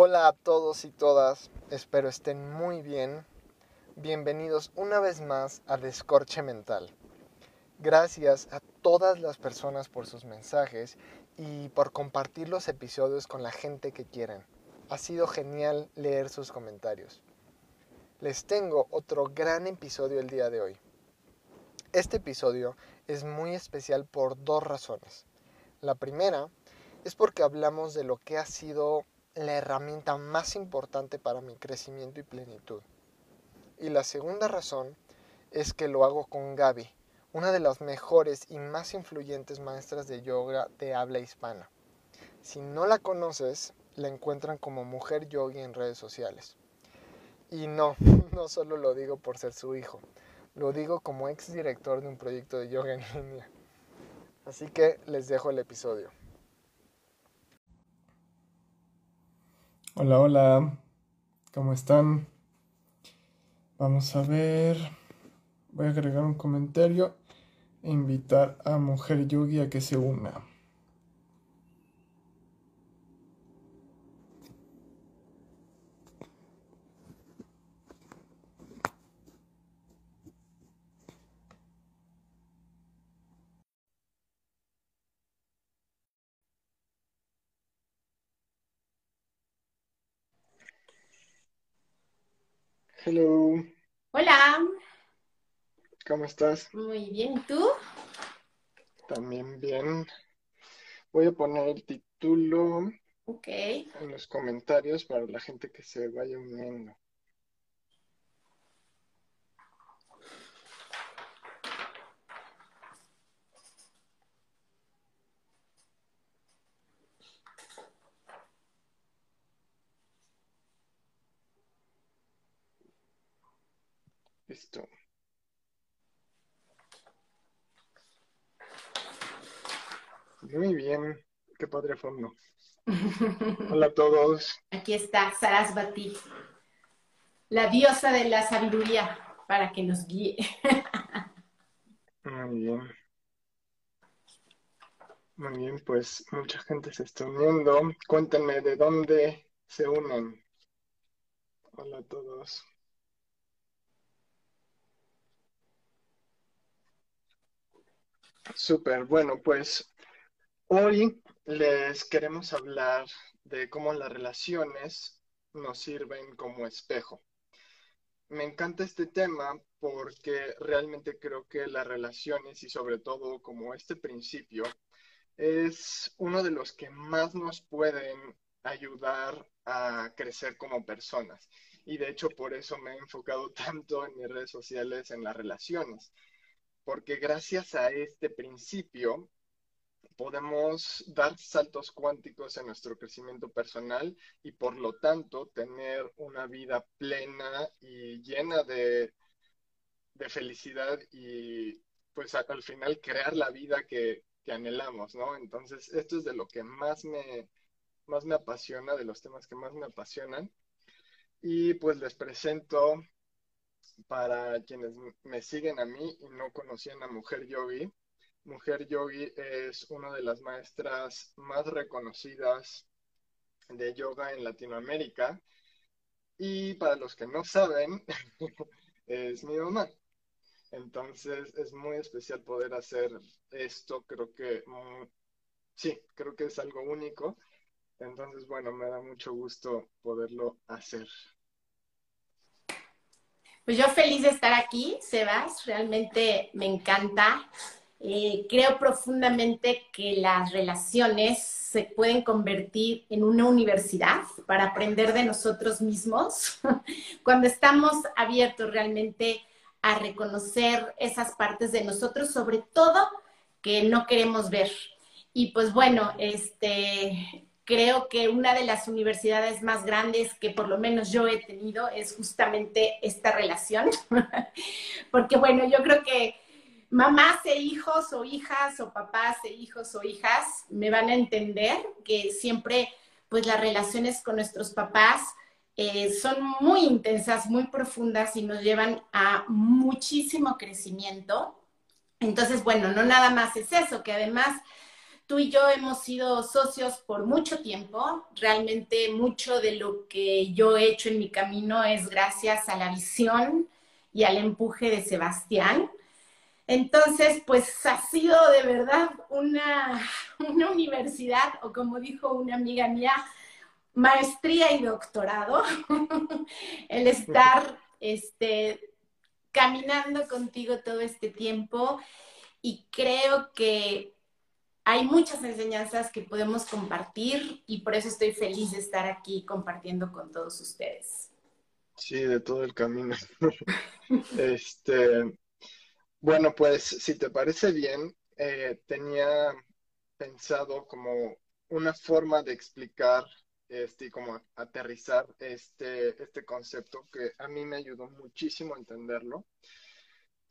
Hola a todos y todas, espero estén muy bien. Bienvenidos una vez más a Descorche Mental. Gracias a todas las personas por sus mensajes y por compartir los episodios con la gente que quieran. Ha sido genial leer sus comentarios. Les tengo otro gran episodio el día de hoy. Este episodio es muy especial por dos razones. La primera es porque hablamos de lo que ha sido la herramienta más importante para mi crecimiento y plenitud. Y la segunda razón es que lo hago con Gaby, una de las mejores y más influyentes maestras de yoga de habla hispana. Si no la conoces, la encuentran como mujer yogi en redes sociales. Y no, no solo lo digo por ser su hijo, lo digo como ex director de un proyecto de yoga en línea. Así que les dejo el episodio. Hola, hola, ¿cómo están? Vamos a ver, voy a agregar un comentario e invitar a Mujer Yogi a que se una. Hello. Hola. ¿Cómo estás? Muy bien, ¿y tú? También bien. Voy a poner el título okay. en los comentarios para la gente que se vaya uniendo. Listo. Muy bien, qué padre fondo. Hola a todos. Aquí está Sarasvati, la diosa de la sabiduría, para que nos guíe. Muy bien. Muy bien, pues mucha gente se está uniendo. Cuéntenme de dónde se unen. Hola a todos. Súper, bueno, pues Hoy les queremos hablar de cómo las relaciones nos sirven como espejo. Me encanta este tema porque realmente creo que las relaciones y sobre todo como este principio es uno de los que más nos pueden ayudar a crecer como personas. Y de hecho por eso me he enfocado tanto en mis redes sociales en las relaciones. Porque gracias a este principio podemos dar saltos cuánticos en nuestro crecimiento personal y por lo tanto tener una vida plena y llena de, de felicidad y pues al final crear la vida que, que, anhelamos, ¿no? Entonces, esto es de lo que más me, más me apasiona, de los temas que más me apasionan. Y pues les presento para quienes me siguen a mí y no conocían a Mujer Yogi, Mujer Yogi es una de las maestras más reconocidas de yoga en Latinoamérica. Y para los que no saben, es mi mamá. Entonces es muy especial poder hacer esto. Creo que sí, creo que es algo único. Entonces, bueno, me da mucho gusto poderlo hacer. Pues yo feliz de estar aquí, Sebas. Realmente me encanta eh, creo profundamente que las relaciones se pueden convertir en una universidad para aprender de nosotros mismos cuando estamos abiertos realmente a reconocer esas partes de nosotros, sobre todo que no queremos ver. Y pues bueno, este, creo que una de las universidades más grandes que por lo menos yo he tenido es justamente esta relación. Porque bueno, yo creo que mamás e hijos o hijas o papás e hijos o hijas me van a entender que siempre pues las relaciones con nuestros papás eh, son muy intensas, muy profundas y nos llevan a muchísimo crecimiento. Entonces, bueno, no nada más es eso, que además tú y yo hemos sido socios por mucho tiempo. Realmente mucho de lo que yo he hecho en mi camino es gracias a la visión y al empuje de Sebastián. Entonces, pues ha sido de verdad una, una universidad, o como dijo una amiga mía, maestría y doctorado, el estar este, caminando contigo todo este tiempo y creo que hay muchas enseñanzas que podemos compartir y por eso estoy feliz de estar aquí compartiendo con todos ustedes. Sí, de todo el camino. este, bueno, pues si te parece bien, eh, tenía pensado como una forma de explicar este, como aterrizar este, este concepto que a mí me ayudó muchísimo a entenderlo.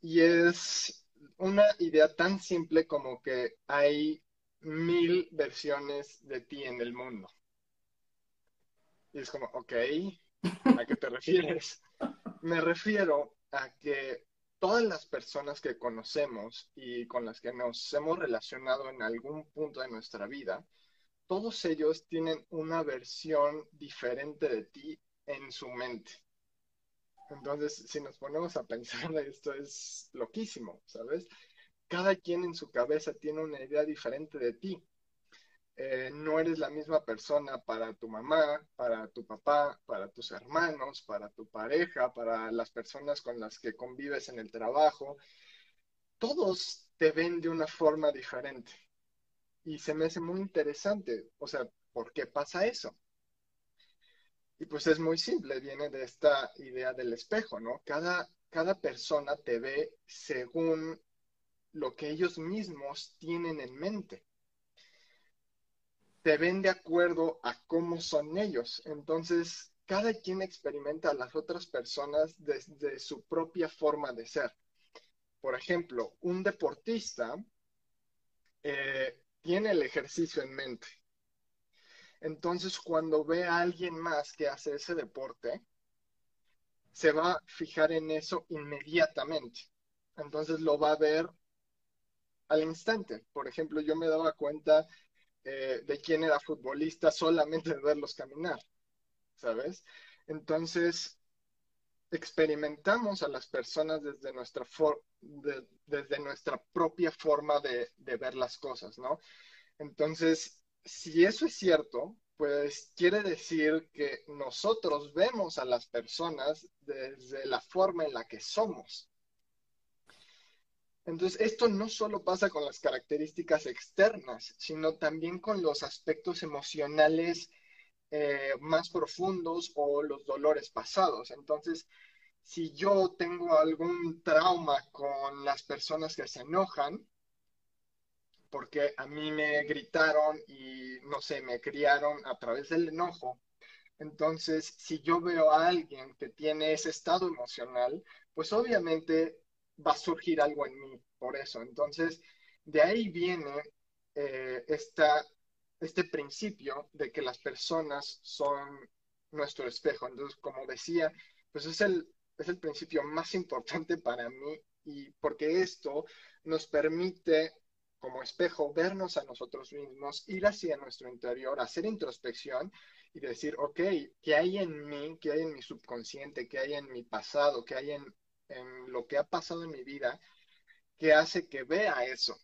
Y es una idea tan simple como que hay mil versiones de ti en el mundo. Y es como, ok, ¿a qué te refieres? Me refiero a que todas las personas que conocemos y con las que nos hemos relacionado en algún punto de nuestra vida, todos ellos tienen una versión diferente de ti en su mente. Entonces, si nos ponemos a pensar, esto es loquísimo, ¿sabes? Cada quien en su cabeza tiene una idea diferente de ti. Eh, no eres la misma persona para tu mamá, para tu papá, para tus hermanos, para tu pareja, para las personas con las que convives en el trabajo. Todos te ven de una forma diferente. Y se me hace muy interesante, o sea, ¿por qué pasa eso? Y pues es muy simple, viene de esta idea del espejo, ¿no? Cada, cada persona te ve según lo que ellos mismos tienen en mente te ven de acuerdo a cómo son ellos. Entonces, cada quien experimenta a las otras personas desde su propia forma de ser. Por ejemplo, un deportista eh, tiene el ejercicio en mente. Entonces, cuando ve a alguien más que hace ese deporte, se va a fijar en eso inmediatamente. Entonces lo va a ver al instante. Por ejemplo, yo me daba cuenta eh, de quién era futbolista solamente de verlos caminar, ¿sabes? Entonces, experimentamos a las personas desde nuestra, desde nuestra propia forma de, de ver las cosas, ¿no? Entonces, si eso es cierto, pues quiere decir que nosotros vemos a las personas desde la forma en la que somos. Entonces, esto no solo pasa con las características externas, sino también con los aspectos emocionales eh, más profundos o los dolores pasados. Entonces, si yo tengo algún trauma con las personas que se enojan, porque a mí me gritaron y, no sé, me criaron a través del enojo, entonces, si yo veo a alguien que tiene ese estado emocional, pues obviamente va a surgir algo en mí por eso. Entonces, de ahí viene eh, este principio de que las personas son nuestro espejo. Entonces, como decía, pues es el, es el principio más importante para mí y porque esto nos permite como espejo vernos a nosotros mismos, ir hacia nuestro interior, hacer introspección y decir, ok, ¿qué hay en mí? ¿Qué hay en mi subconsciente? ¿Qué hay en mi pasado? ¿Qué hay en en lo que ha pasado en mi vida que hace que vea eso.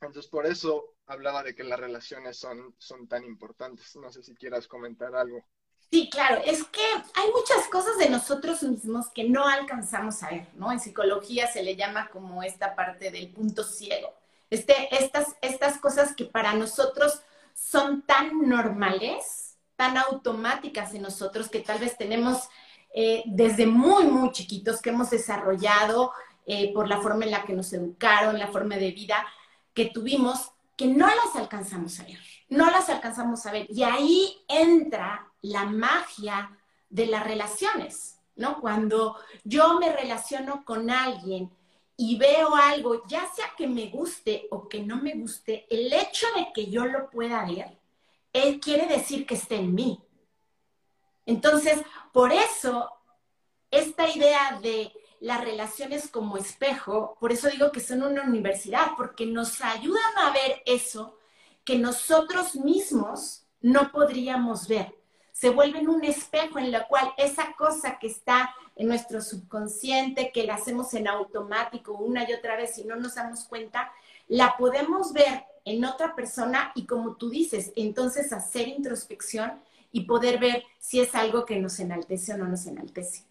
Entonces, por eso hablaba de que las relaciones son, son tan importantes. No sé si quieras comentar algo. Sí, claro, es que hay muchas cosas de nosotros mismos que no alcanzamos a ver, ¿no? En psicología se le llama como esta parte del punto ciego. Este, estas, estas cosas que para nosotros son tan normales, tan automáticas en nosotros, que tal vez tenemos eh, desde muy, muy chiquitos que hemos desarrollado eh, por la forma en la que nos educaron, la forma de vida que tuvimos, que no las alcanzamos a ver, no las alcanzamos a ver. Y ahí entra la magia de las relaciones, ¿no? Cuando yo me relaciono con alguien y veo algo, ya sea que me guste o que no me guste, el hecho de que yo lo pueda ver, él quiere decir que está en mí. Entonces, por eso, esta idea de las relaciones como espejo, por eso digo que son una universidad, porque nos ayudan a ver eso que nosotros mismos no podríamos ver. Se vuelven un espejo en lo cual esa cosa que está en nuestro subconsciente, que la hacemos en automático una y otra vez y no nos damos cuenta, la podemos ver en otra persona y como tú dices, entonces hacer introspección y poder ver si es algo que nos enaltece o no nos enaltece.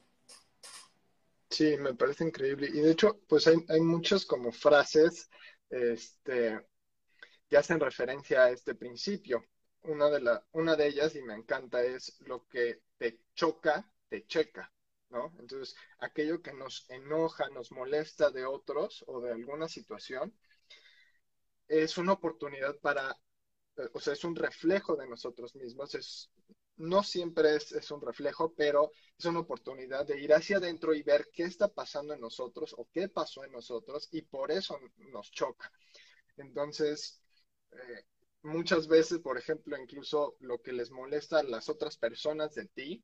Sí, me parece increíble. Y de hecho, pues hay, hay muchas como frases este, que hacen referencia a este principio. Una de, la, una de ellas, y me encanta, es lo que te choca, te checa, ¿no? Entonces, aquello que nos enoja, nos molesta de otros o de alguna situación, es una oportunidad para, eh, o sea, es un reflejo de nosotros mismos, es no siempre es, un reflejo, pero es una oportunidad de ir hacia adentro y ver qué está pasando en nosotros o qué pasó en nosotros y por eso nos choca. Entonces, eh, muchas veces, por ejemplo, incluso lo que les molesta a las otras personas de ti,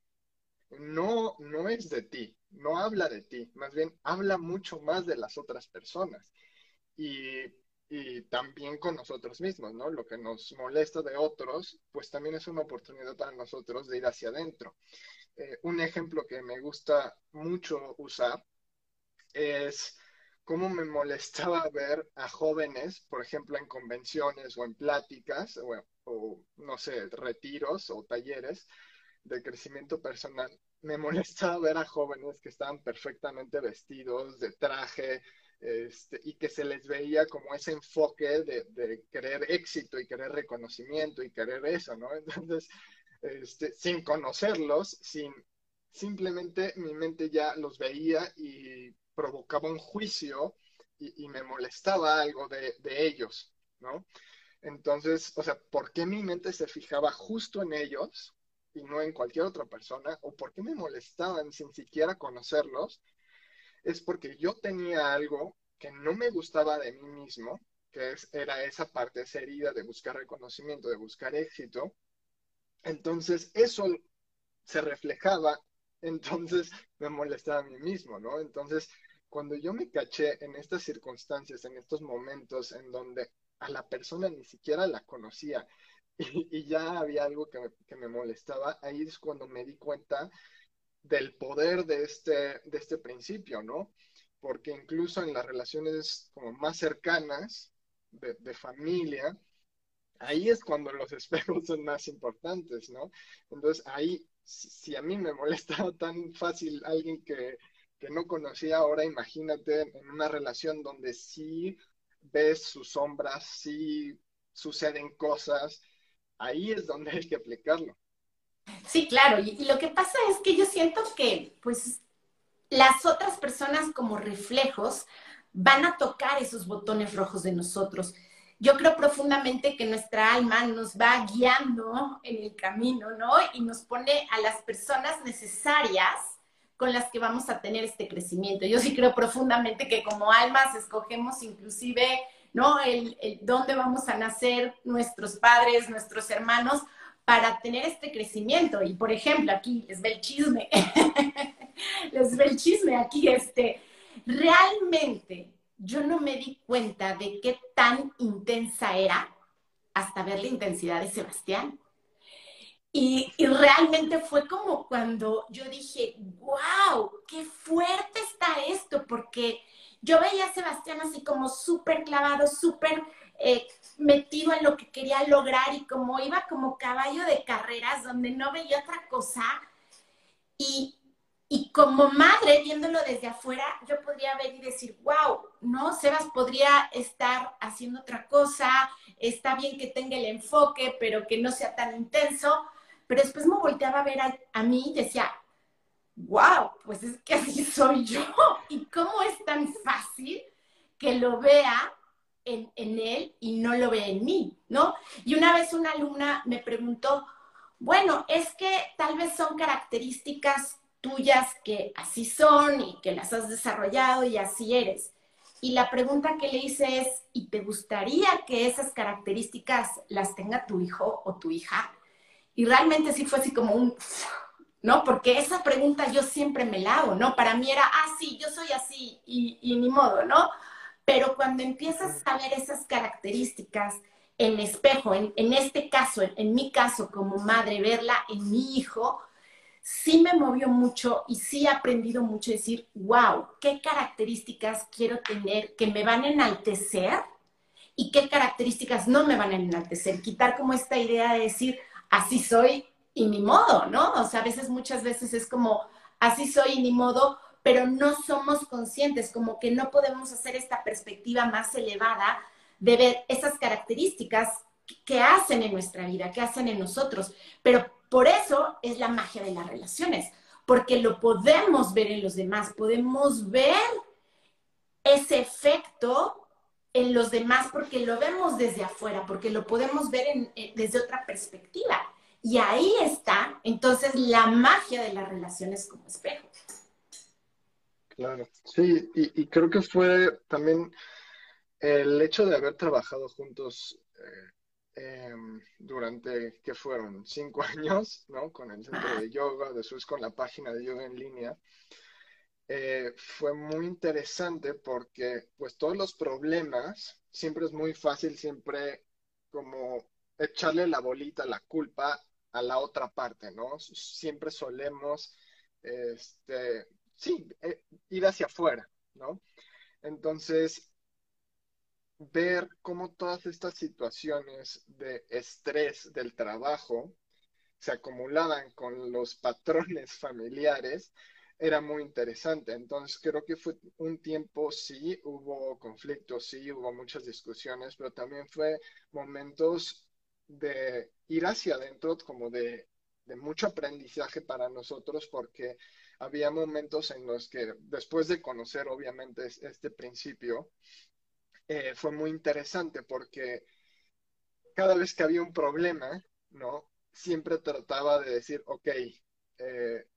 no, no es de ti, no habla de ti, más bien habla mucho más de las otras personas. Y y también con nosotros mismos, ¿no? Lo que nos molesta de otros, pues también es una oportunidad para nosotros de ir hacia adentro. Eh, un ejemplo que me gusta mucho usar es cómo me molestaba ver a jóvenes, por ejemplo, en convenciones o en pláticas o, o no sé, retiros o talleres de crecimiento personal. Me molestaba ver a jóvenes que estaban perfectamente vestidos, de traje, este, y que se les veía como ese enfoque de, querer éxito y querer reconocimiento y querer eso, ¿no? Entonces, este, sin conocerlos, sin simplemente mi mente ya los veía y provocaba un juicio y, me molestaba algo de, de, ellos, ¿no? Entonces, o sea, ¿por qué mi mente se fijaba justo en ellos y no en cualquier otra persona? ¿O por qué me molestaban sin siquiera conocerlos? Es porque yo tenía algo que no me gustaba de mí mismo, que era esa parte, esa herida de buscar reconocimiento, de buscar éxito. Entonces, eso se reflejaba, entonces me molestaba a mí mismo, ¿no? Entonces, cuando yo me caché en estas circunstancias, en estos momentos en donde a la persona ni siquiera la conocía y, ya había algo que me, que me molestaba, ahí es cuando me di cuenta del poder de este, de este principio, ¿no? Porque incluso en las relaciones como más cercanas de, familia, ahí es cuando los espejos son más importantes, ¿no? Entonces ahí, si, a mí me molestaba tan fácil alguien que, que no conocía, ahora imagínate en una relación donde sí ves sus sombras, sí suceden cosas, ahí es donde hay que aplicarlo. Sí, claro. Y, lo que pasa es que yo siento que, pues, las otras personas como reflejos van a tocar esos botones rojos de nosotros. Yo creo profundamente que nuestra alma nos va guiando en el camino, ¿no? Y nos pone a las personas necesarias con las que vamos a tener este crecimiento. Yo sí creo profundamente que como almas escogemos inclusive, ¿no? El, el dónde vamos a nacer nuestros padres, nuestros hermanos, para tener este crecimiento. Y por ejemplo, aquí les ve el chisme, les ve el chisme aquí, este, realmente yo no me di cuenta de qué tan intensa era hasta ver la intensidad de Sebastián. Y, realmente fue como cuando yo dije, wow, qué fuerte está esto, porque yo veía a Sebastián así como súper clavado, súper eh, metido en lo que quería lograr y como iba como caballo de carreras donde no veía otra cosa. Y, y como madre, viéndolo desde afuera, yo podría ver y decir, wow, ¿no? Sebas podría estar haciendo otra cosa, está bien que tenga el enfoque, pero que no sea tan intenso. Pero después me volteaba a ver a, a mí y decía, wow, pues es que así soy yo. ¿Y cómo es tan fácil que lo vea en, él y no lo ve en mí, ¿no? Y una vez una alumna me preguntó, bueno, es que tal vez son características tuyas que así son y que las has desarrollado y así eres. Y la pregunta que le hice es, ¿y te gustaría que esas características las tenga tu hijo o tu hija? Y realmente sí fue así como un, ¿no? Porque esa pregunta yo siempre me la hago, ¿no? Para mí era, ah, sí, yo soy así y, ni modo, ¿no? Pero cuando empiezas a ver esas características en espejo, en, este caso, en mi caso como madre, verla en mi hijo, sí me movió mucho y sí he aprendido mucho a decir, wow, qué características quiero tener que me van a enaltecer y qué características no me van a enaltecer. Quitar como esta idea de decir, así soy y ni modo, ¿no? O sea, a veces, muchas veces es como, así soy y ni modo, pero no somos conscientes, como que no podemos hacer esta perspectiva más elevada de ver esas características que hacen en nuestra vida, que hacen en nosotros. Pero por eso es la magia de las relaciones, porque lo podemos ver en los demás, podemos ver ese efecto en los demás porque lo vemos desde afuera, porque lo podemos ver desde otra perspectiva. Y ahí está entonces la magia de las relaciones como espejo. Claro, sí, y, creo que fue también el hecho de haber trabajado juntos eh, Em, durante, que fueron? Cinco años, ¿no? Con el centro de yoga, después con la página de yoga en línea. Eh, fue muy interesante porque pues todos los problemas, siempre es muy fácil, siempre como echarle la bolita, la culpa a la otra parte, ¿no? Siempre solemos, este, sí, eh, ir hacia afuera, ¿no? Entonces, ver cómo todas estas situaciones de estrés del trabajo se acumulaban con los patrones familiares era muy interesante. Entonces creo que fue un tiempo, sí, hubo conflictos, sí, hubo muchas discusiones, pero también fue momentos de ir hacia adentro como de, de mucho aprendizaje para nosotros porque había momentos en los que después de conocer obviamente este principio, eh, fue muy interesante porque cada vez que había un problema, ¿no? Siempre trataba de decir, ok, eh,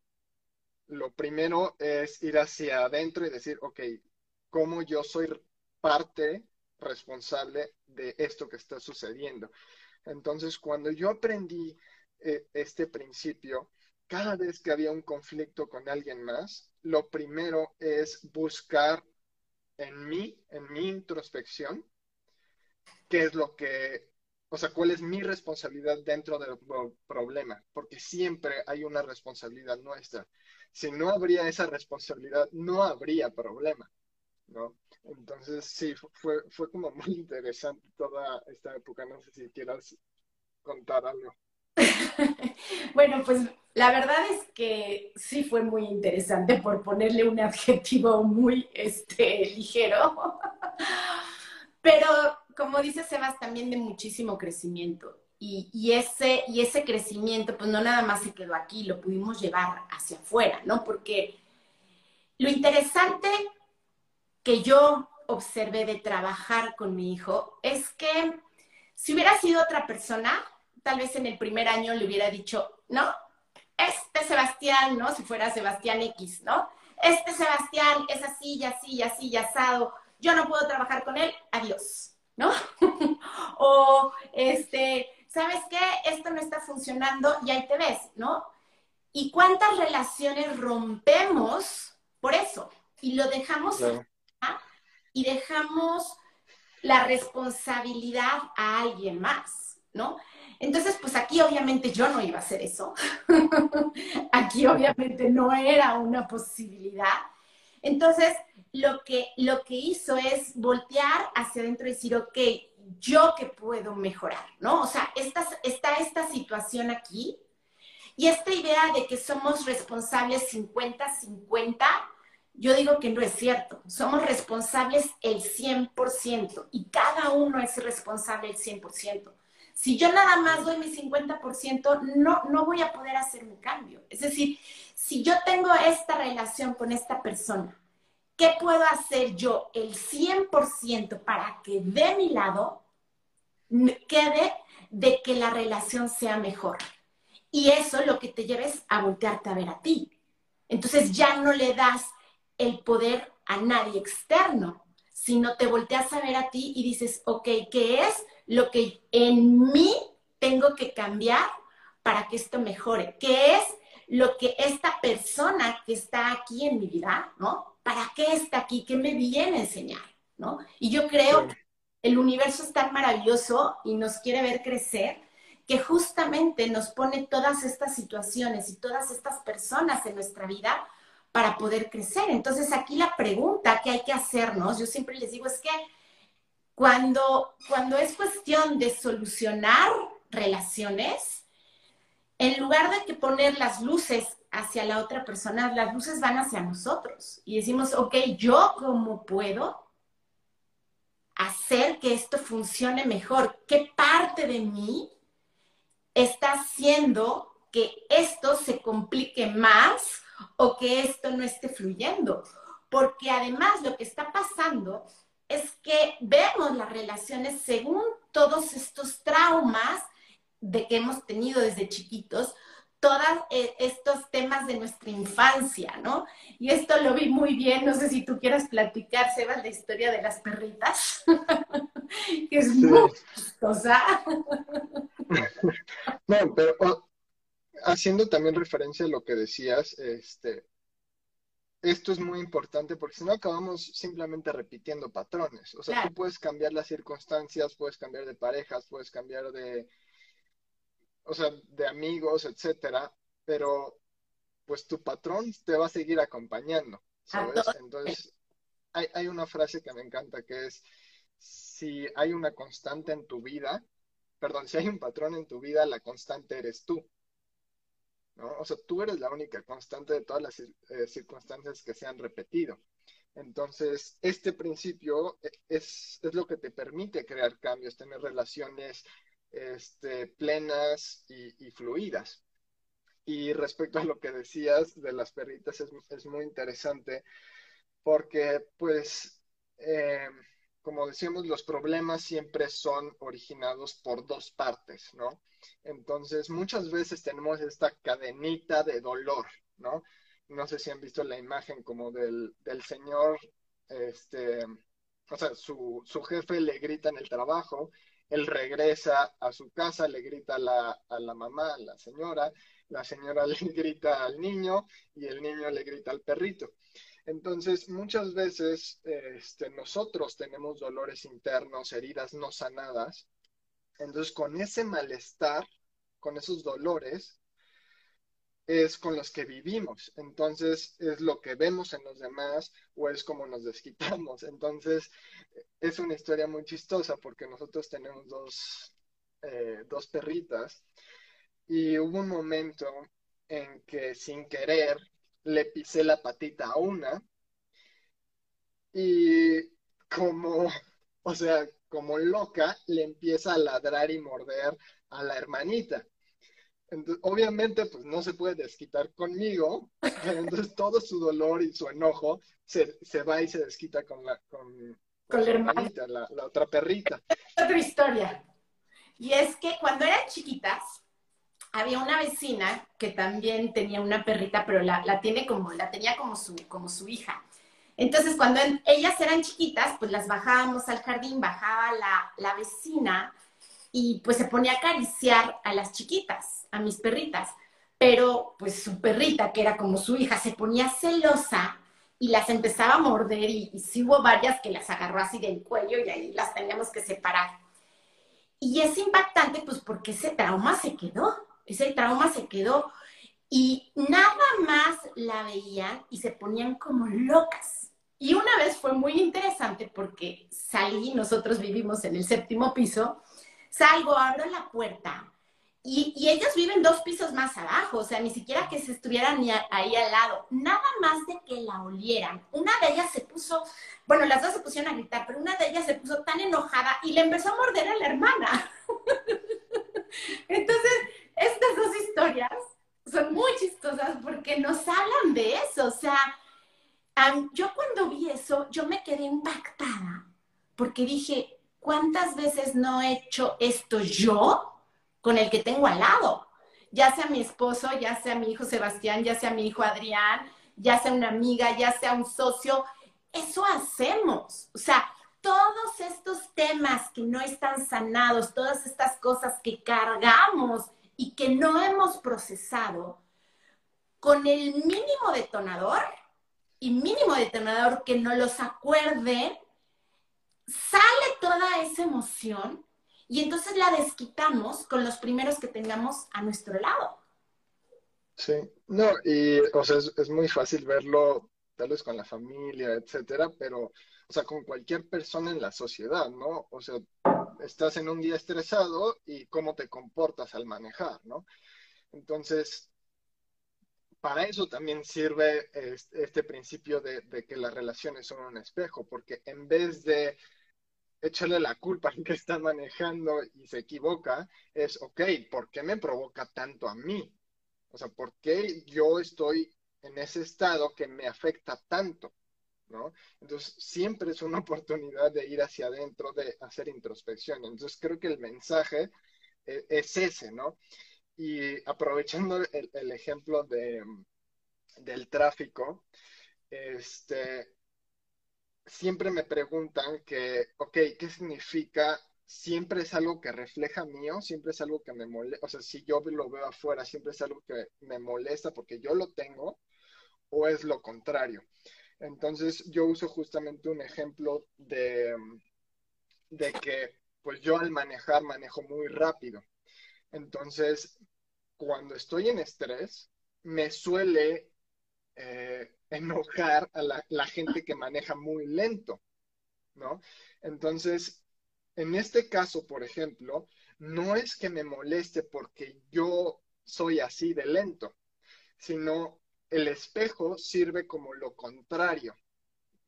lo primero es ir hacia adentro y decir, ok, ¿cómo yo soy parte responsable de esto que está sucediendo? Entonces, cuando yo aprendí eh, este principio, cada vez que había un conflicto con alguien más, lo primero es buscar en mí, en mi introspección, qué es lo que, o sea, cuál es mi responsabilidad dentro del problema, porque siempre hay una responsabilidad nuestra. Si no habría esa responsabilidad, no habría problema, ¿no? Entonces, sí, fue, fue como muy interesante toda esta época. No sé si quieras contar algo. bueno, pues la verdad es que sí fue muy interesante por ponerle un adjetivo muy este, ligero. Pero como dice Sebas, también de muchísimo crecimiento. Y, ese, y ese crecimiento, pues no nada más se quedó aquí, lo pudimos llevar hacia afuera, ¿no? Porque lo interesante que yo observé de trabajar con mi hijo es que si hubiera sido otra persona, tal vez en el primer año le hubiera dicho, no, este Sebastián, ¿no? Si fuera Sebastián X, ¿no? Este Sebastián es así y así y así y asado, yo no puedo trabajar con él, adiós, ¿no? o, este, ¿sabes qué? Esto no está funcionando y ahí te ves, ¿no? ¿Y cuántas relaciones rompemos por eso? Y lo dejamos y dejamos la responsabilidad a alguien más, ¿no? Entonces, pues aquí obviamente yo no iba a hacer eso. aquí obviamente no era una posibilidad. Entonces, lo que, lo que hizo es voltear hacia adentro y decir, ok, yo que puedo mejorar, ¿no? O sea, está esta situación aquí y esta idea de que somos responsables 50-50, yo digo que no es cierto. Somos responsables el 100% y cada uno es responsable el 100%. Si yo nada más doy mi 50%, no, no voy a poder hacer un cambio. Es decir, si yo tengo esta relación con esta persona ¿qué puedo hacer yo el 100% para que de mi lado quede de que la relación sea mejor? Y eso lo que te lleves a voltearte a ver a ti. Entonces ya no le das el poder a nadie externo, sino te volteas a ver a ti y dices, ok, ¿qué es lo que en mí tengo que cambiar para que esto mejore? ¿Qué es lo que esta persona que está aquí en mi vida, ¿no? ¿Para qué está aquí? ¿Qué me viene a enseñar? ¿No? Y yo creo que el universo es tan maravilloso y nos quiere ver crecer que justamente nos pone todas estas situaciones y todas estas personas en nuestra vida para poder crecer. Entonces aquí la pregunta que hay que hacernos, yo siempre les digo, es que cuando, cuando es cuestión de solucionar relaciones, en lugar de que poner las luces hacia la otra persona, las luces van hacia nosotros y decimos, ok, yo cómo puedo hacer que esto funcione mejor, qué parte de mí está haciendo que esto se complique más o que esto no esté fluyendo. Porque además lo que está pasando es que vemos las relaciones según todos estos traumas de que hemos tenido desde chiquitos, todos eh, estos temas de nuestra infancia, ¿no? Y esto lo vi muy bien, no sé si tú quieras platicar, Sebas, la historia de las perritas, que es muy chistosa. no, pero haciendo también referencia a lo que decías, este, esto es muy importante porque si no acabamos simplemente repitiendo patrones. O sea, tú puedes cambiar las circunstancias, puedes cambiar de parejas, puedes cambiar de, o sea, de amigos, etcétera, pero pues tu patrón te va a seguir acompañando, ¿sabes? Entonces, hay, hay una frase que me encanta que es, si hay una constante en tu vida, perdón, si hay un patrón en tu vida, la constante eres tú. ¿No? O sea, tú eres la única constante de todas las eh, circunstancias que se han repetido. Entonces, este principio eh, es, es, lo que te permite crear cambios, tener relaciones este, plenas y, fluidas. Y respecto a lo que decías de las perritas, es, es muy interesante porque, pues, eh, como decíamos, los problemas siempre son originados por dos partes, ¿no? Entonces, muchas veces tenemos esta cadenita de dolor, ¿no? No sé si han visto la imagen como del, del señor, este, o sea, su, su jefe le grita en el trabajo él regresa a su casa, le grita a la, a la mamá, a la señora, la señora le grita al niño y el niño le grita al perrito. Entonces, muchas veces este, nosotros tenemos dolores internos, heridas no sanadas. Entonces, con ese malestar, con esos dolores, es con los que vivimos. Entonces, es lo que vemos en los demás o es como nos desquitamos. Entonces, es una historia muy chistosa porque nosotros tenemos dos, eh, dos perritas y hubo un momento en que sin querer le pisé la patita a una y como, o sea, como loca, le empieza a ladrar y morder a la hermanita. Entonces, obviamente, pues no se puede desquitar conmigo, entonces todo su dolor y su enojo se, se va y se desquita con la, con, con la hermanita, la, otra perrita. Otra historia. Y es que cuando eran chiquitas, había una vecina que también tenía una perrita, pero la, la, tiene como, la tenía como su, como su hija. Entonces, cuando ellas eran chiquitas, pues las bajábamos al jardín, bajaba la, la vecina y pues se ponía a acariciar a las chiquitas, a mis perritas. Pero pues su perrita, que era como su hija, se ponía celosa y las empezaba a morder y, y hubo varias que las agarró así del cuello y ahí las teníamos que separar. Y es impactante pues porque ese trauma se quedó, ese trauma se quedó y nada más la veían y se ponían como locas. Y una vez fue muy interesante porque salí, nosotros vivimos en el séptimo piso, salgo, abro la puerta y, ellos viven dos pisos más abajo, o sea, ni siquiera que se estuvieran ahí al lado, nada más de que la olieran. Una de ellas se puso, bueno, las dos se pusieron a gritar, pero una de ellas se puso tan enojada y le empezó a morder a la hermana. Entonces, estas dos historias son muy chistosas porque nos hablan de eso, o sea, yo cuando vi eso, yo me quedé impactada porque dije, ¿cuántas veces no he hecho esto yo con el que tengo al lado? Ya sea mi esposo, ya sea mi hijo Sebastián, ya sea mi hijo Adrián, ya sea una amiga, ya sea un socio. Eso hacemos. O sea, todos estos temas que no están sanados, todas estas cosas que cargamos y que no hemos procesado, con el mínimo detonador y mínimo detonador que no los acuerde, sale toda esa emoción y entonces la desquitamos con los primeros que tengamos a nuestro lado. Sí, no, y o sea, es, muy fácil verlo tal vez con la familia, etcétera, pero, o sea, con cualquier persona en la sociedad, ¿no? O sea, estás en un día estresado y cómo te comportas al manejar, ¿no? Entonces, para eso también sirve este, principio de, que las relaciones son un espejo, porque en vez de echarle la culpa al que está manejando y se equivoca, es, ok, ¿por qué me provoca tanto a mí? O sea, ¿por qué yo estoy en ese estado que me afecta tanto? ¿No? Entonces, siempre es una oportunidad de ir hacia adentro, de hacer introspección. Entonces, creo que el mensaje eh, es ese, ¿no? Y aprovechando el, ejemplo de, del tráfico, este, siempre me preguntan que, ok, ¿qué significa? Siempre es algo que refleja mío, siempre es algo que me molesta, o sea, si yo lo veo afuera, siempre es algo que me molesta porque yo lo tengo, o es lo contrario. Entonces, yo uso justamente un ejemplo de, de que, pues yo al manejar manejo muy rápido. Entonces, cuando estoy en estrés, me suele eh, enojar a la, gente que maneja muy lento, ¿no? Entonces, en este caso, por ejemplo, no es que me moleste porque yo soy así de lento, sino el espejo sirve como lo contrario.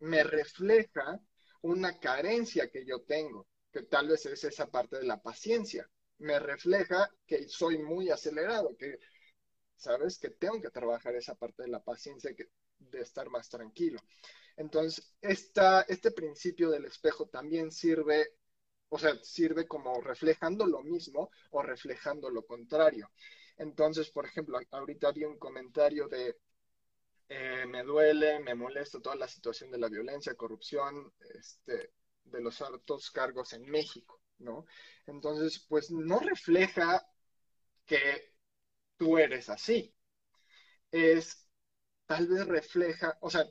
Me refleja una carencia que yo tengo, que tal vez es esa parte de la paciencia. Me refleja que soy muy acelerado, que, ¿sabes? Que tengo que trabajar esa parte de la paciencia, que de estar más tranquilo. Entonces, esta, este principio del espejo también sirve, o sea, sirve como reflejando lo mismo o reflejando lo contrario. Entonces, por ejemplo, ahorita vi un comentario de, eh, me duele, me molesta toda la situación de la violencia, corrupción, este, de los altos cargos en México, ¿no? Entonces, pues no refleja que tú eres así. Es tal vez refleja, o sea,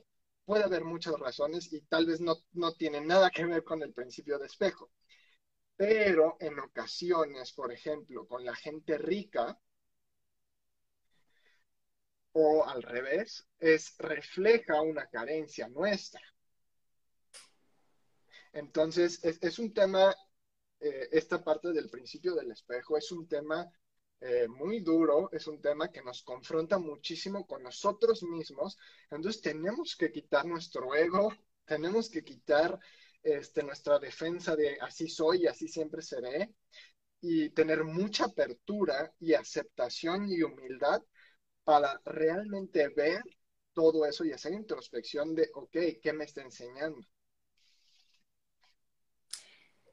puede haber muchas razones y tal vez no, no tiene nada que ver con el principio de espejo. Pero en ocasiones, por ejemplo, con la gente rica, o al revés, es refleja una carencia nuestra. Entonces, es, un tema, eh, esta parte del principio del espejo es un tema eh, muy duro, es un tema que nos confronta muchísimo con nosotros mismos, entonces tenemos que quitar nuestro ego, tenemos que quitar este, nuestra defensa de así soy y así siempre seré, y tener mucha apertura y aceptación y humildad para realmente ver todo eso y hacer introspección de, ok, ¿qué me está enseñando?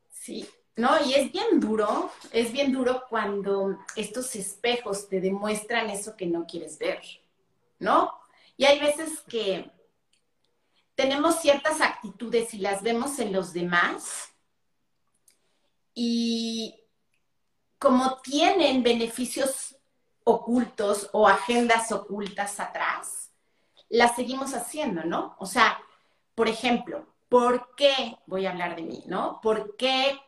Sí, no, y es bien duro, es bien duro cuando estos espejos te demuestran eso que no quieres ver, ¿no? Y hay veces que tenemos ciertas actitudes y las vemos en los demás y como tienen beneficios ocultos o agendas ocultas atrás, las seguimos haciendo, ¿no? O sea, por ejemplo, ¿por qué voy a hablar de mí, ¿no? ¿Por qué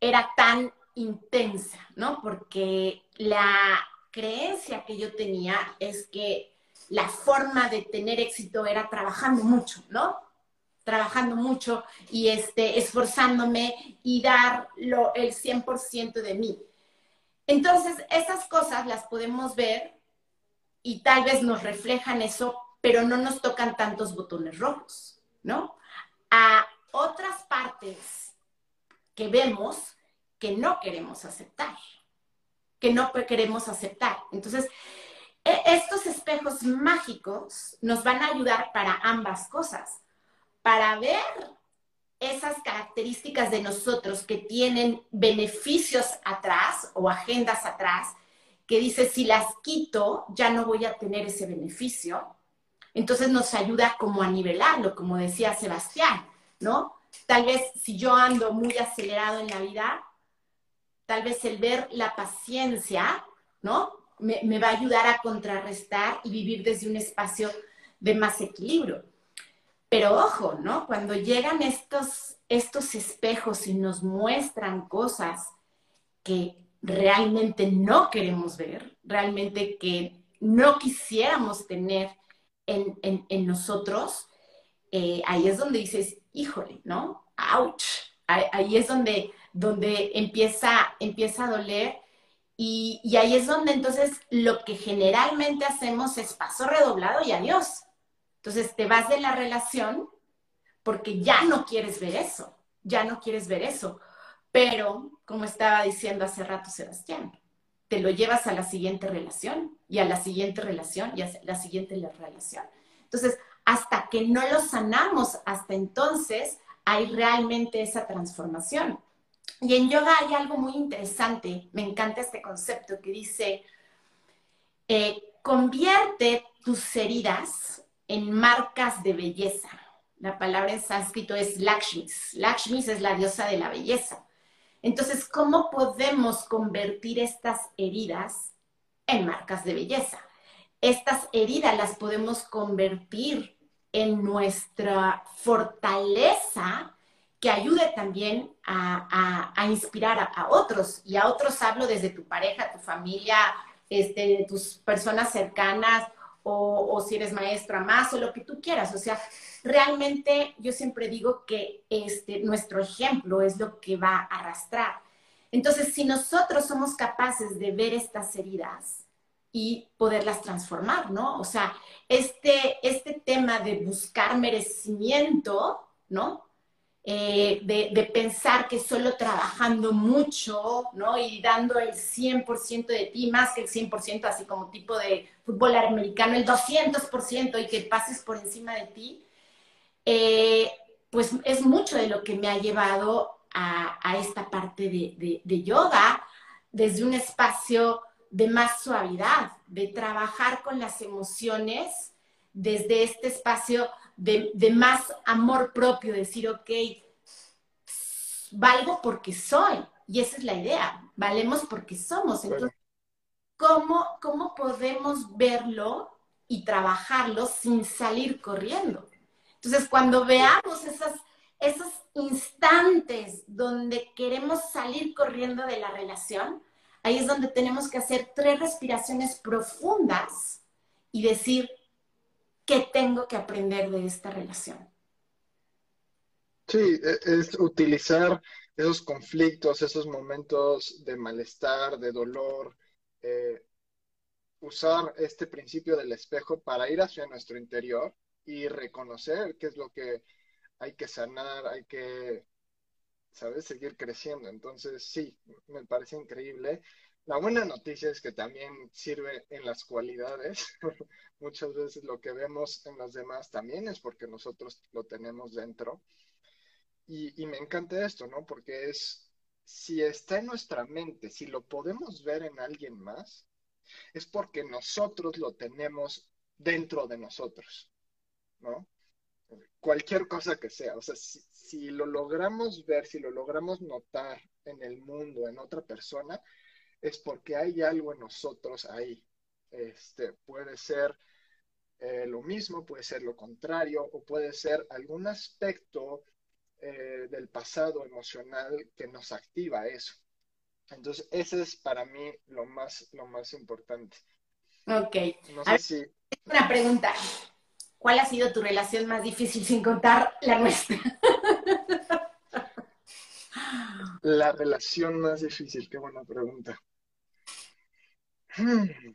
era tan intensa, ¿no? Porque la creencia que yo tenía es que la forma de tener éxito era trabajando mucho, ¿no? Trabajando mucho y este, esforzándome y dar lo, el 100% de mí. Entonces, esas cosas las podemos ver y tal vez nos reflejan eso, pero no nos tocan tantos botones rojos, ¿no? A otras partes que vemos que no queremos aceptar, que no queremos aceptar. Entonces, e, estos espejos mágicos nos van a ayudar para ambas cosas, para ver esas características de nosotros que tienen beneficios atrás o agendas atrás, que dice, si las quito, ya no voy a tener ese beneficio. Entonces nos ayuda como a nivelarlo, como decía Sebastián, ¿no? Tal vez si yo ando muy acelerado en la vida, tal vez el ver la paciencia, ¿no? Me, me va a ayudar a contrarrestar y vivir desde un espacio de más equilibrio. Pero ojo, ¿no? Cuando llegan estos, estos espejos y nos muestran cosas que realmente no queremos ver, realmente que no quisiéramos tener en, nosotros, eh, ahí es donde dices, híjole, ¿no? ¡Auch! Ahí, es donde, donde empieza, empieza a doler y, y, ahí es donde entonces lo que generalmente hacemos es paso redoblado y adiós. Entonces te vas de la relación porque ya no quieres ver eso, ya no quieres ver eso. Pero, como estaba diciendo hace rato Sebastián, te lo llevas a la siguiente relación y a la siguiente relación y a la siguiente relación. Entonces, hasta que no lo sanamos, hasta entonces hay realmente esa transformación. Y en yoga hay algo muy interesante, me encanta este concepto que dice, eh, convierte tus heridas en marcas de belleza. La palabra en sánscrito es Lakshmis. Lakshmis es la diosa de la belleza. Entonces, ¿cómo podemos convertir estas heridas en marcas de belleza? Estas heridas las podemos convertir en nuestra fortaleza que ayude también a, inspirar a, a, otros. Y a otros hablo desde tu pareja, tu familia, este, tus personas cercanas o, si eres maestra más o lo que tú quieras. O sea, realmente yo siempre digo que este, nuestro ejemplo es lo que va a arrastrar. Entonces, si nosotros somos capaces de ver estas heridas y poderlas transformar, ¿no? O sea, este, este tema de buscar merecimiento, ¿no? Eh, de, pensar que solo trabajando mucho, ¿no? Y dando el 100% de ti, más que el 100%, así como tipo de fútbol americano, el 200% y que pases por encima de ti, eh, pues es mucho de lo que me ha llevado a, esta parte de, yoga desde un espacio de más suavidad, de trabajar con las emociones desde este espacio de, más amor propio, decir, ok, valgo porque soy. Y esa es la idea, valemos porque somos. Entonces, ¿cómo, ¿cómo podemos verlo y trabajarlo sin salir corriendo? Entonces, cuando veamos esas, esos instantes donde queremos salir corriendo de la relación, ahí es donde tenemos que hacer tres respiraciones profundas y decir, ¿Qué tengo que aprender de esta relación? Sí, e, es utilizar esos conflictos, esos momentos de malestar, de dolor, eh, usar este principio del espejo para ir hacia nuestro interior y reconocer qué es lo que hay que sanar, hay que, ¿sabes?, seguir creciendo. Entonces, sí, me parece increíble. La buena noticia es que también sirve en las cualidades. Muchas veces lo que vemos en los demás también es porque nosotros lo tenemos dentro. Y, me encanta esto, ¿no? Porque es, si está en nuestra mente, si lo podemos ver en alguien más, es porque nosotros lo tenemos dentro de nosotros, ¿no? Cualquier cosa que sea. O sea, si, si lo logramos ver, si lo logramos notar en el mundo, en otra persona, es porque hay algo en nosotros ahí. Este, puede ser eh, lo mismo, puede ser lo contrario, o puede ser algún aspecto eh, del pasado emocional que nos activa eso. Entonces, ese es para mí lo más, lo más importante. Ok. No sé si... Una pregunta. ¿Cuál ha sido tu relación más difícil sin contar la nuestra? La relación más difícil, qué buena pregunta. Hmm.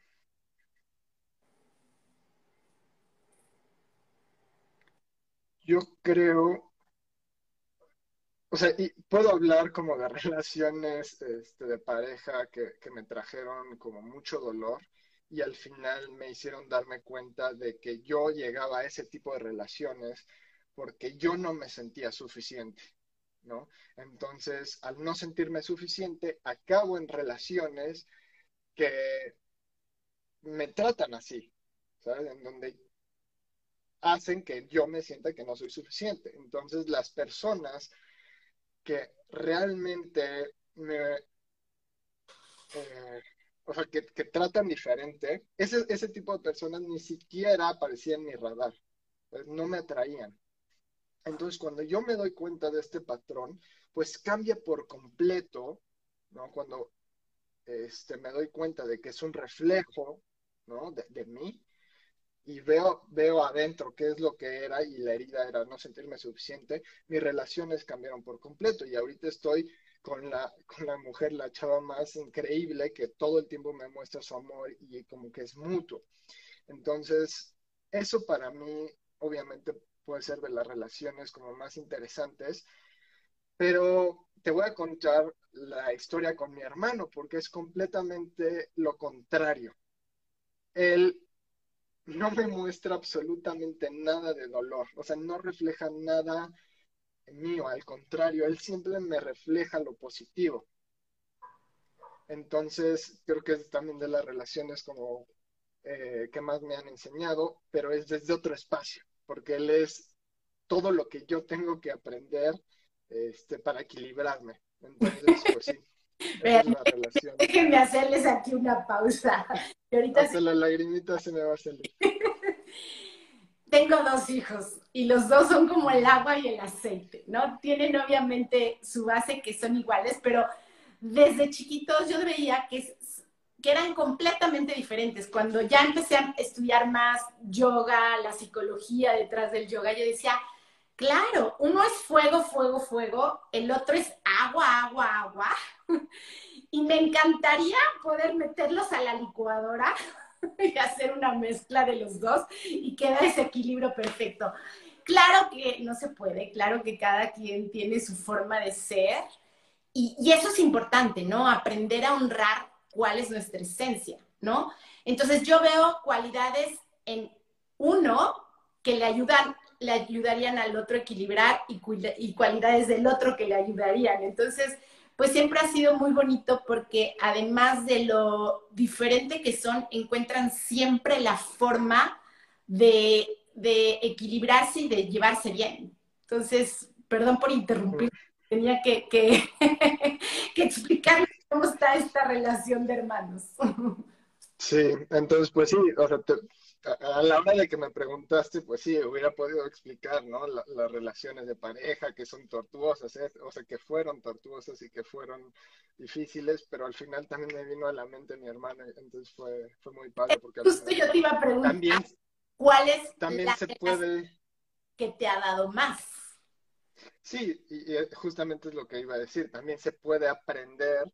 Yo creo, o sea, y puedo hablar como de relaciones este, de pareja que, me trajeron como mucho dolor y al final me hicieron darme cuenta de que yo llegaba a ese tipo de relaciones porque yo no me sentía suficiente, ¿no? Entonces, al no sentirme suficiente, acabo en relaciones que me tratan así, ¿sabes? En donde hacen que yo me sienta que no soy suficiente. Entonces, las personas que realmente me... Eh, o sea, que, tratan diferente, ese, ese tipo de personas ni siquiera aparecían en mi radar, pues, no me atraían. Entonces, cuando yo me doy cuenta de este patrón, pues cambia por completo, ¿no? Cuando este, me doy cuenta de que es un reflejo, ¿no? De, de mí, y veo, veo adentro qué es lo que era y la herida era no sentirme suficiente, mis relaciones cambiaron por completo y ahorita estoy con la, con la mujer, la chava más increíble que todo el tiempo me muestra su amor y como que es mutuo. Entonces, eso para mí obviamente puede ser de las relaciones como más interesantes, pero te voy a contar la historia con mi hermano porque es completamente lo contrario. Él no me muestra absolutamente nada de dolor, o sea, no refleja nada mío, al contrario, él siempre me refleja lo positivo. Entonces, creo que es también de las relaciones como eh, que más me han enseñado, pero es desde otro espacio, porque él es todo lo que yo tengo que aprender este, para equilibrarme. Entonces, pues sí. es la relación. Déjenme hacerles aquí una pausa. Y ahorita Hasta la lagrimita se me va a salir. tengo dos hijos y los dos son como el agua y el aceite, ¿no? Tienen obviamente su base que son iguales, pero desde chiquitos yo veía que, que eran completamente diferentes. Cuando ya empecé a estudiar más yoga, la psicología detrás del yoga, yo decía, claro, uno es fuego, fuego, fuego, el otro es agua, agua, agua. Y me encantaría poder meterlos a la licuadora y hacer una mezcla de los dos y queda ese equilibrio perfecto. Claro que no se puede, claro que cada quien tiene su forma de ser y, y eso es importante, ¿no? Aprender a honrar cuál es nuestra esencia, ¿no? Entonces yo veo cualidades en uno que le ayudan, le ayudarían al otro a equilibrar y, cualidades del otro que le ayudarían. Entonces, pues siempre ha sido muy bonito porque además de lo diferente que son, encuentran siempre la forma de, equilibrarse y de llevarse bien. Entonces, perdón por interrumpir, tenía que, que, explicar cómo está esta relación de hermanos. Sí, entonces, pues sí, o sea, a la hora de que me preguntaste, pues sí, hubiera podido explicar, ¿no? las relaciones de pareja que son tortuosas, ¿eh? o sea, que fueron tortuosas y que fueron difíciles, pero al final también me vino a la mente mi hermana, entonces fue, fue muy padre. Porque Justo yo te iba a preguntar, también, ¿cuál es también la se puede... que te ha dado más? Sí, y, y justamente es lo que iba a decir, también se puede aprender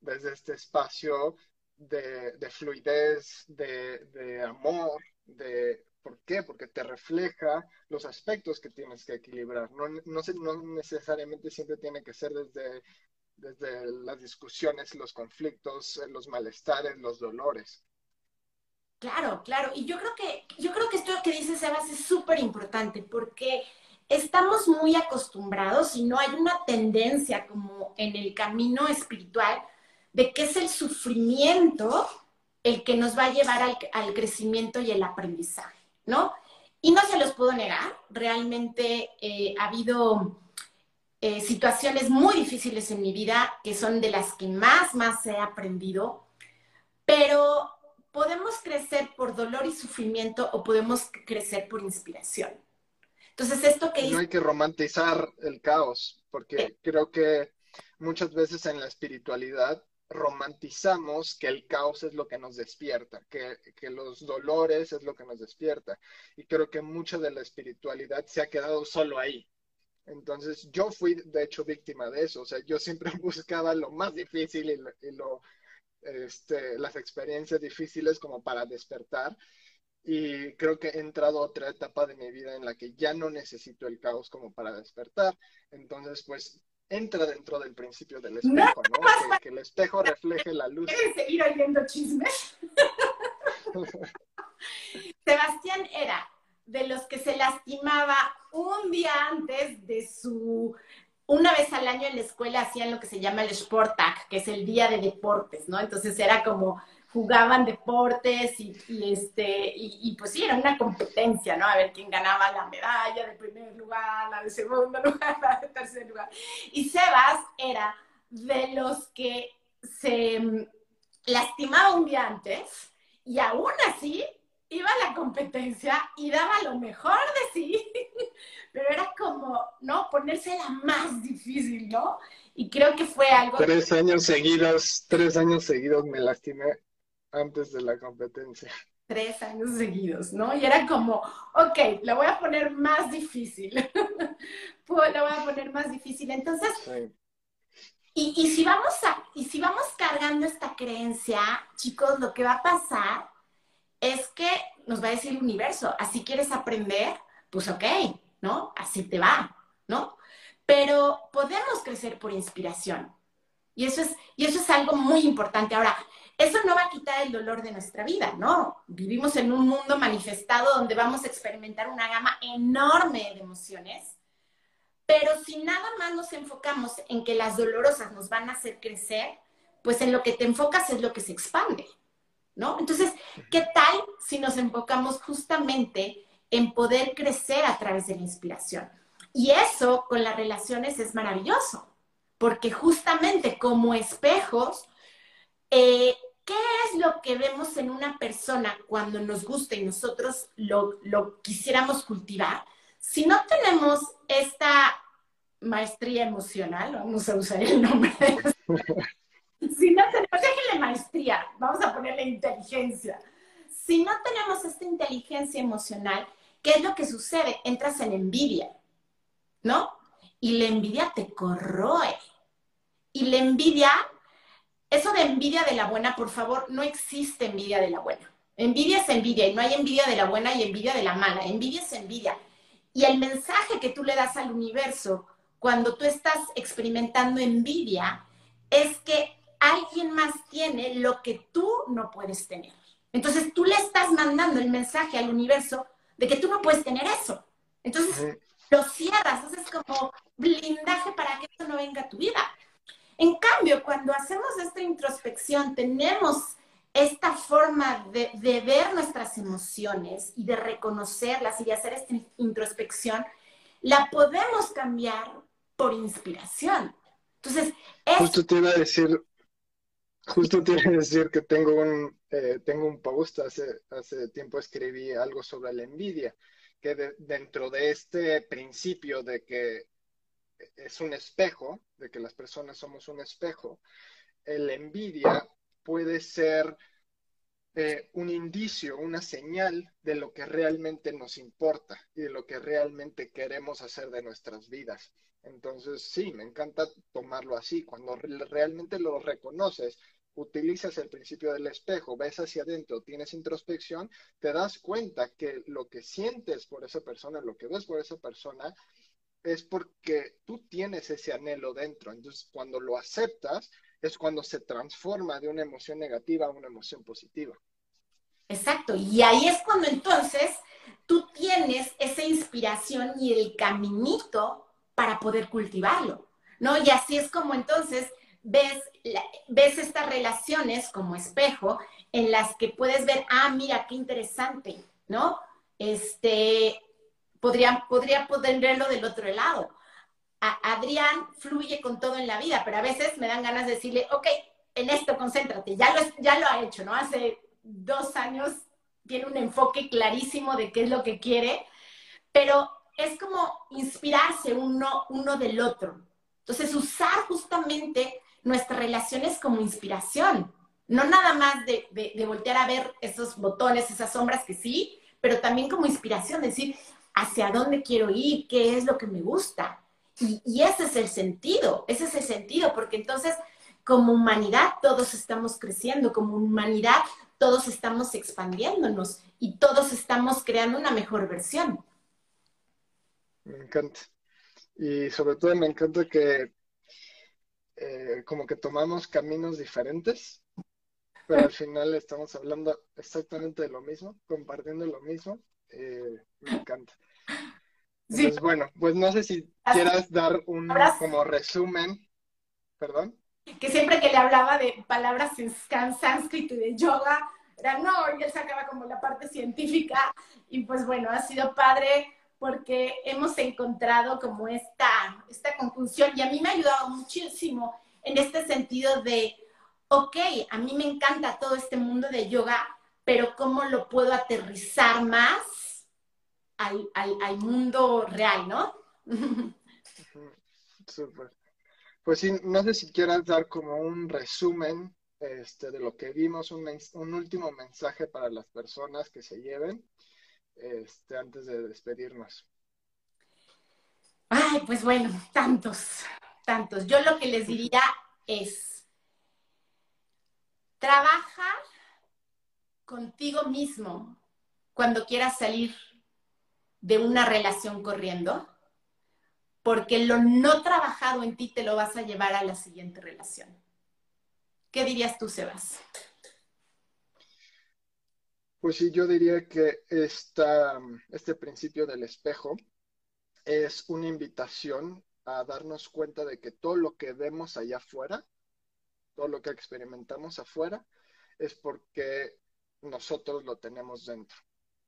desde este espacio de, fluidez, de, amor, de... ¿Por qué? Porque te refleja los aspectos que tienes que equilibrar. No, no, necesariamente siempre tiene que ser desde, desde las discusiones, los conflictos, los malestares, los dolores. Claro, claro. Y yo creo que, yo creo que esto que dice Sebas es súper importante porque estamos muy acostumbrados y no hay una tendencia como en el camino espiritual de que es el sufrimiento el que nos va a llevar al, crecimiento y el aprendizaje, ¿no? Y no se los puedo negar, realmente eh, ha habido eh, situaciones muy difíciles en mi vida que son de las que más, más he aprendido, pero podemos crecer por dolor y sufrimiento o podemos crecer por inspiración. Entonces, esto que... No hay que romantizar el caos, porque eh. creo que muchas veces en la espiritualidad romantizamos que el caos es lo que nos despierta, que, los dolores es lo que nos despierta. Y creo que mucha de la espiritualidad se ha quedado solo ahí. Entonces yo fui, de hecho, víctima de eso. O sea, yo siempre buscaba lo más difícil y, lo, este, las experiencias difíciles como para despertar. Y creo que he entrado a otra etapa de mi vida en la que ya no necesito el caos como para despertar. Entonces, pues entra dentro del principio del espejo, ¿no? Que, el espejo refleje la luz. ¿Quieres seguir oyendo chismes? Sebastián era de los que se lastimaba un día antes de su... Una vez al año en la escuela hacían lo que se llama el Sportag, que es el día de deportes, ¿no? Entonces era como jugaban deportes y, este, y, pues sí, era una competencia, ¿no? A ver quién ganaba la medalla de primer lugar, la de segundo lugar, la de tercer lugar. Y Sebas era de los que se mm, lastimaba un día antes y aún así iba a la competencia y daba lo mejor de sí, pero era como, ¿no? Ponerse la más difícil, ¿no? Y creo que fue algo... Tres años seguidos, tres años seguidos me lastimé antes de la competencia. Tres años seguidos, ¿no? Y era como, ok, la voy a poner más difícil. la voy a poner más difícil. Entonces, y, y, si vamos a, y si vamos cargando esta creencia, chicos, lo que va a pasar es que nos va a decir el universo, así quieres aprender, pues ok, ¿no? Así te va, ¿no? Pero podemos crecer por inspiración. Y eso es, y eso es algo muy importante. Ahora, eso no va a quitar el dolor de nuestra vida, ¿no? Vivimos en un mundo manifestado donde vamos a experimentar una gama enorme de emociones, pero si nada más nos enfocamos en que las dolorosas nos van a hacer crecer, pues en lo que te enfocas es lo que se expande. ¿no? Entonces, ¿qué tal si nos enfocamos justamente en poder crecer a través de la inspiración? Y eso con las relaciones es maravilloso, porque justamente como espejos, eh, ¿qué es lo que vemos en una persona cuando nos gusta y nosotros lo, lo quisiéramos cultivar? Si no tenemos esta maestría emocional, vamos a usar el nombre si no tenemos, déjenle maestría, vamos a ponerle inteligencia. Si no tenemos esta inteligencia emocional, ¿qué es lo que sucede? Entras en envidia, ¿no? Y la envidia te corroe. Y la envidia, eso de envidia de la buena, por favor, no existe envidia de la buena. Envidia es envidia y no hay envidia de la buena y envidia de la mala. Envidia es envidia. Y el mensaje que tú le das al universo cuando tú estás experimentando envidia es que alguien más tiene lo que tú no puedes tener. Entonces tú le estás mandando el mensaje al universo de que tú no puedes tener eso. Entonces lo cierras, haces como blindaje para que eso no venga a tu vida. En cambio, cuando hacemos esta introspección, tenemos esta forma de, ver nuestras emociones y de reconocerlas y de hacer esta introspección, la podemos cambiar por inspiración. Entonces, es... Justo te iba a decir, que decir que tengo un, eh, tengo un hace, hace tiempo escribí algo sobre la envidia, que dentro de este principio de que es un espejo, de que las personas somos un espejo, la envidia puede ser eh, un indicio, una señal de lo que realmente nos importa y de lo que realmente queremos hacer de nuestras vidas. Entonces, sí, me encanta tomarlo así. Cuando realmente lo reconoces, utilizas el principio del espejo, ves hacia adentro, tienes introspección, te das cuenta que lo que sientes por esa persona, lo que ves por esa persona, es porque tú tienes ese anhelo dentro. Entonces, cuando lo aceptas, es cuando se transforma de una emoción negativa a una emoción positiva. Exacto, y ahí es cuando entonces tú tienes esa inspiración y el caminito para poder cultivarlo, ¿no? Y así es como entonces ves, ves estas relaciones como espejo en las que puedes ver, ah, mira, qué interesante, ¿no? Este, podría, podría poder verlo del otro lado. Adrián fluye con todo en la vida, pero a veces me dan ganas de decirle, ok, en esto concéntrate, ya lo, ya lo ha hecho, ¿no? Hace dos años tiene un enfoque clarísimo de qué es lo que quiere, pero es como inspirarse uno, uno del otro. Entonces, usar justamente nuestras relaciones como inspiración. No nada más de, voltear a ver esos botones, esas sombras que sí, pero también como inspiración, decir hacia dónde quiero ir, qué es lo que me gusta. Y, ese es el sentido, ese es el sentido, porque entonces como humanidad todos estamos creciendo, como humanidad todos estamos expandiéndonos y todos estamos creando una mejor versión. Me encanta. Y sobre todo me encanta que eh, como que tomamos caminos diferentes, pero al final estamos hablando exactamente de lo mismo, compartiendo lo mismo. Eh, me encanta. Entonces, bueno, pues no sé si quieras dar un como resumen, perdón. Que siempre que le hablaba de palabras en sánscrito y de yoga, era no, y él sacaba como la parte científica, y pues bueno, ha sido padre porque hemos encontrado como esta, esta conclusión y a mí me ha ayudado muchísimo en este sentido de, ok, a mí me encanta todo este mundo de yoga, pero ¿cómo lo puedo aterrizar más al, mundo real, no? Súper. Pues sí, no sé si quieras dar como un resumen este, de lo que vimos, un, un último mensaje para las personas que se lleven este, antes de despedirnos? Ay, pues bueno, tantos, tantos. Yo lo que les diría es, trabaja contigo mismo cuando quieras salir de una relación corriendo, porque lo no trabajado en ti te lo vas a llevar a la siguiente relación. ¿Qué dirías tú, Sebas? Pues sí, yo diría que esta, este principio del espejo es una invitación a darnos cuenta de que todo lo que vemos allá afuera, todo lo que experimentamos afuera, es porque nosotros lo tenemos dentro.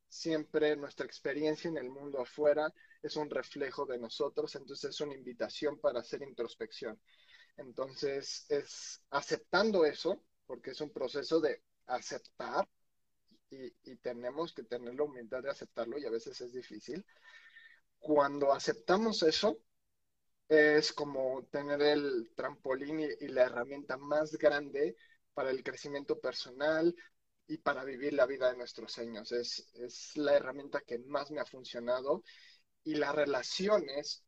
Siempre nuestra experiencia en el mundo afuera es un reflejo de nosotros, entonces es una invitación para hacer introspección. Entonces es aceptando eso, porque es un proceso de aceptar y, tenemos que tener la humildad de aceptarlo y a veces es difícil. Cuando aceptamos eso, es como tener el trampolín y, la herramienta más grande para el crecimiento personal y para vivir la vida de nuestros sueños. Es, es la herramienta que más me ha funcionado y las relaciones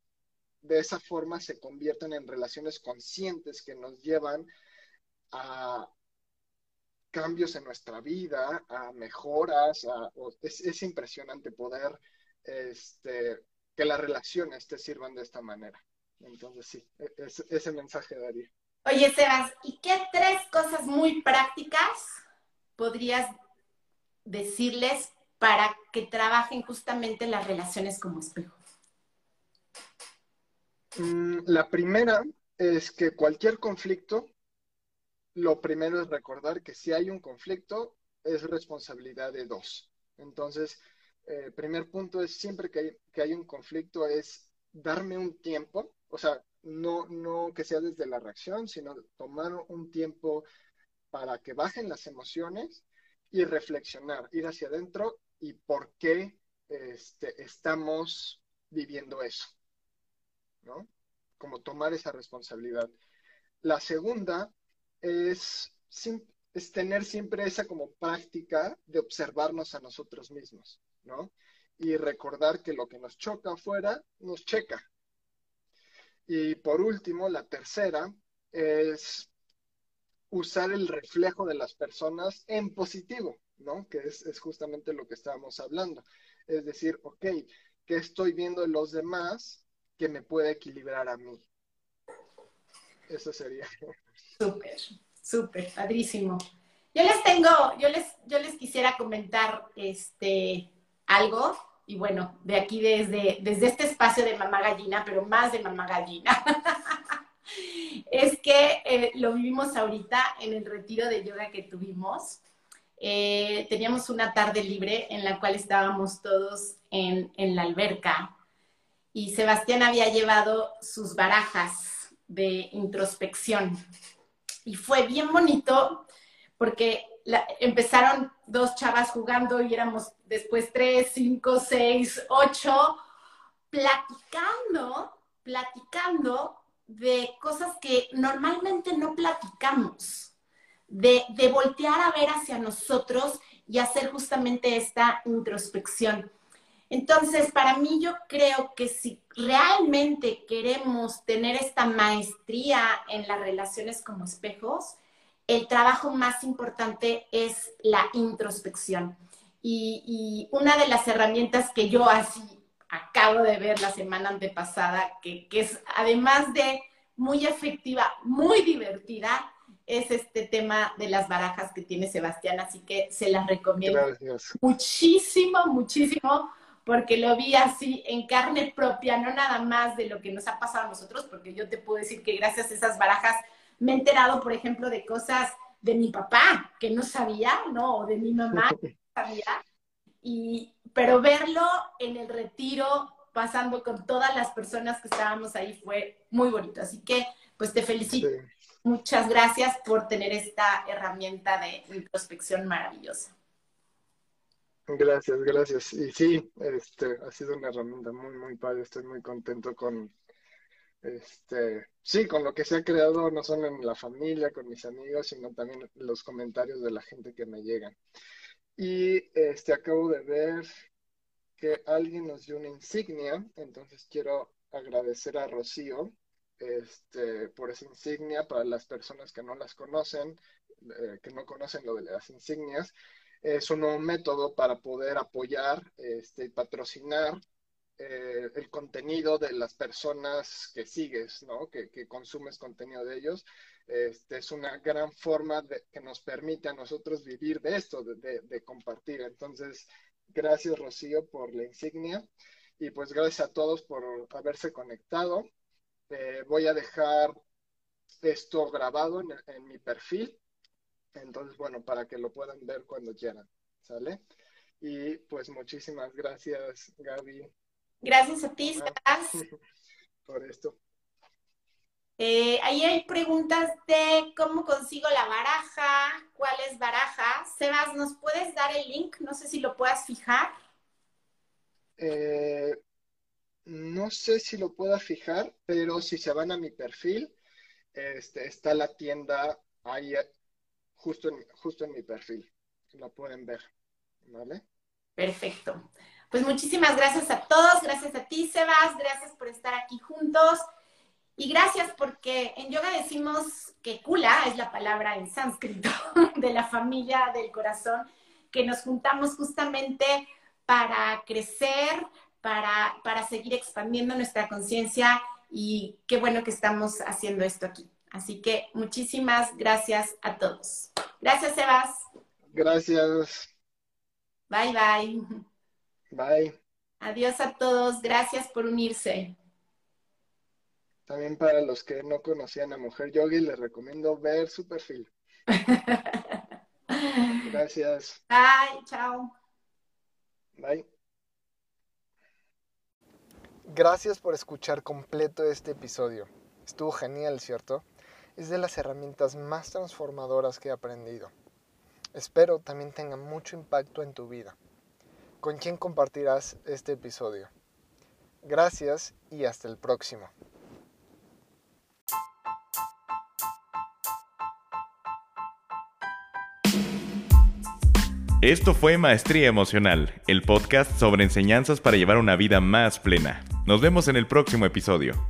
de esa forma se convierten en relaciones conscientes que nos llevan a, cambios en nuestra vida, a mejoras, es, impresionante poder este, que las relaciones te sirvan de esta manera. Entonces sí, e, ese mensaje daría. Oye, Sebas, ¿y qué tres cosas muy prácticas podrías decirles para que trabajen justamente las relaciones como espejo? Mm, la primera es que cualquier conflicto lo primero es recordar que si hay un conflicto, es responsabilidad de dos. Entonces, el eh, primer punto es siempre que hay, un conflicto, es darme un tiempo, o sea, no, no que sea desde la reacción, sino tomar un tiempo para que bajen las emociones y reflexionar, ir hacia adentro y por qué este, estamos viviendo eso, ¿no? Como tomar esa responsabilidad. La segunda es, es tener siempre esa como práctica de observarnos a nosotros mismos, ¿no? Y recordar que lo que nos choca afuera nos checa. Y por último, la tercera es usar el reflejo de las personas en positivo, ¿no? Que es, justamente lo que estábamos hablando. Es decir, ok, ¿qué estoy viendo en los demás que me puede equilibrar a mí? Eso sería. Súper, súper, padrísimo. Yo les tengo, yo les, yo les quisiera comentar este algo, y bueno, de aquí desde, desde este espacio de mamá gallina, pero más de mamá gallina. es que eh, lo vivimos ahorita en el retiro de yoga que tuvimos. Eh, teníamos una tarde libre en la cual estábamos todos en, en la alberca y Sebastián había llevado sus barajas de introspección y fue bien bonito porque empezaron dos chavas jugando y éramos después tres, cinco, seis, ocho, platicando, platicando de cosas que normalmente no platicamos, de, de voltear a ver hacia nosotros y hacer justamente esta introspección. Entonces, para mí yo creo que si realmente queremos tener esta maestría en las relaciones como espejos, el trabajo más importante es la introspección. Y, una de las herramientas que yo así acabo de ver la semana antepasada, que, que es además de muy efectiva, muy divertida, es este tema de las barajas que tiene Sebastián, así que se las recomiendo muchísimo, muchísimo, porque lo vi así en carne propia, no nada más de lo que nos ha pasado a nosotros, porque yo te puedo decir que gracias a esas barajas me he enterado, por ejemplo, de cosas de mi papá que no sabía, ¿no? O de mi mamá que no sabía. Y, pero verlo en el retiro, pasando con todas las personas que estábamos ahí, fue muy bonito. Así que, pues te felicito. Muchas gracias por tener esta herramienta de introspección maravillosa. Gracias, gracias. Y sí, este, ha sido una herramienta muy, muy padre. Estoy muy contento con, este, sí, con lo que se ha creado, no solo en la familia, con mis amigos, sino también los comentarios de la gente que me llegan. Y este, acabo de ver que alguien nos dio una insignia, entonces quiero agradecer a Rocío este, por esa insignia para las personas que no las conocen, eh, que no conocen lo de las insignias. Es un nuevo método para poder apoyar este, y patrocinar eh, el contenido de las personas que sigues, ¿no? Que, consumes contenido de ellos. Este, es una gran forma de, que nos permite a nosotros vivir de esto, de, compartir. Entonces, gracias Rocío por la insignia y pues gracias a todos por haberse conectado. Eh, voy a dejar esto grabado en, en, mi perfil. Entonces, bueno, para que lo puedan ver cuando quieran, ¿sale? Y pues muchísimas gracias, Gaby, Gracias a ti. Por esto. Eh, ahí hay preguntas de cómo consigo la baraja, cuál es baraja. Sebas, ¿nos puedes dar el link? No sé si lo puedas fijar. Eh, no sé si lo pueda fijar, pero si se van a mi perfil, este, está la tienda ahí justo en, justo en mi perfil. La pueden ver, ¿vale? Perfecto. Pues muchísimas gracias a todos, gracias a ti, Sebas, gracias por estar aquí juntos. Y gracias porque en yoga decimos que kula es la palabra en sánscrito de la familia del corazón, que nos juntamos justamente para crecer, para, para seguir expandiendo nuestra conciencia y qué bueno que estamos haciendo esto aquí. Así que muchísimas gracias a todos. Gracias, Sebas. Gracias. Bye, bye. Bye. Adiós a todos. Gracias por unirse. También para los que no conocían a Mujer Yogi, les recomiendo ver su perfil. Gracias. Bye, chao. Bye. Gracias por escuchar completo este episodio. Estuvo genial, ¿cierto? Es de las herramientas más transformadoras que he aprendido. Espero también tenga mucho impacto en tu vida con quién compartirás este episodio. Gracias y hasta el próximo. Esto fue Maestría Emocional, el podcast sobre enseñanzas para llevar una vida más plena. Nos vemos en el próximo episodio.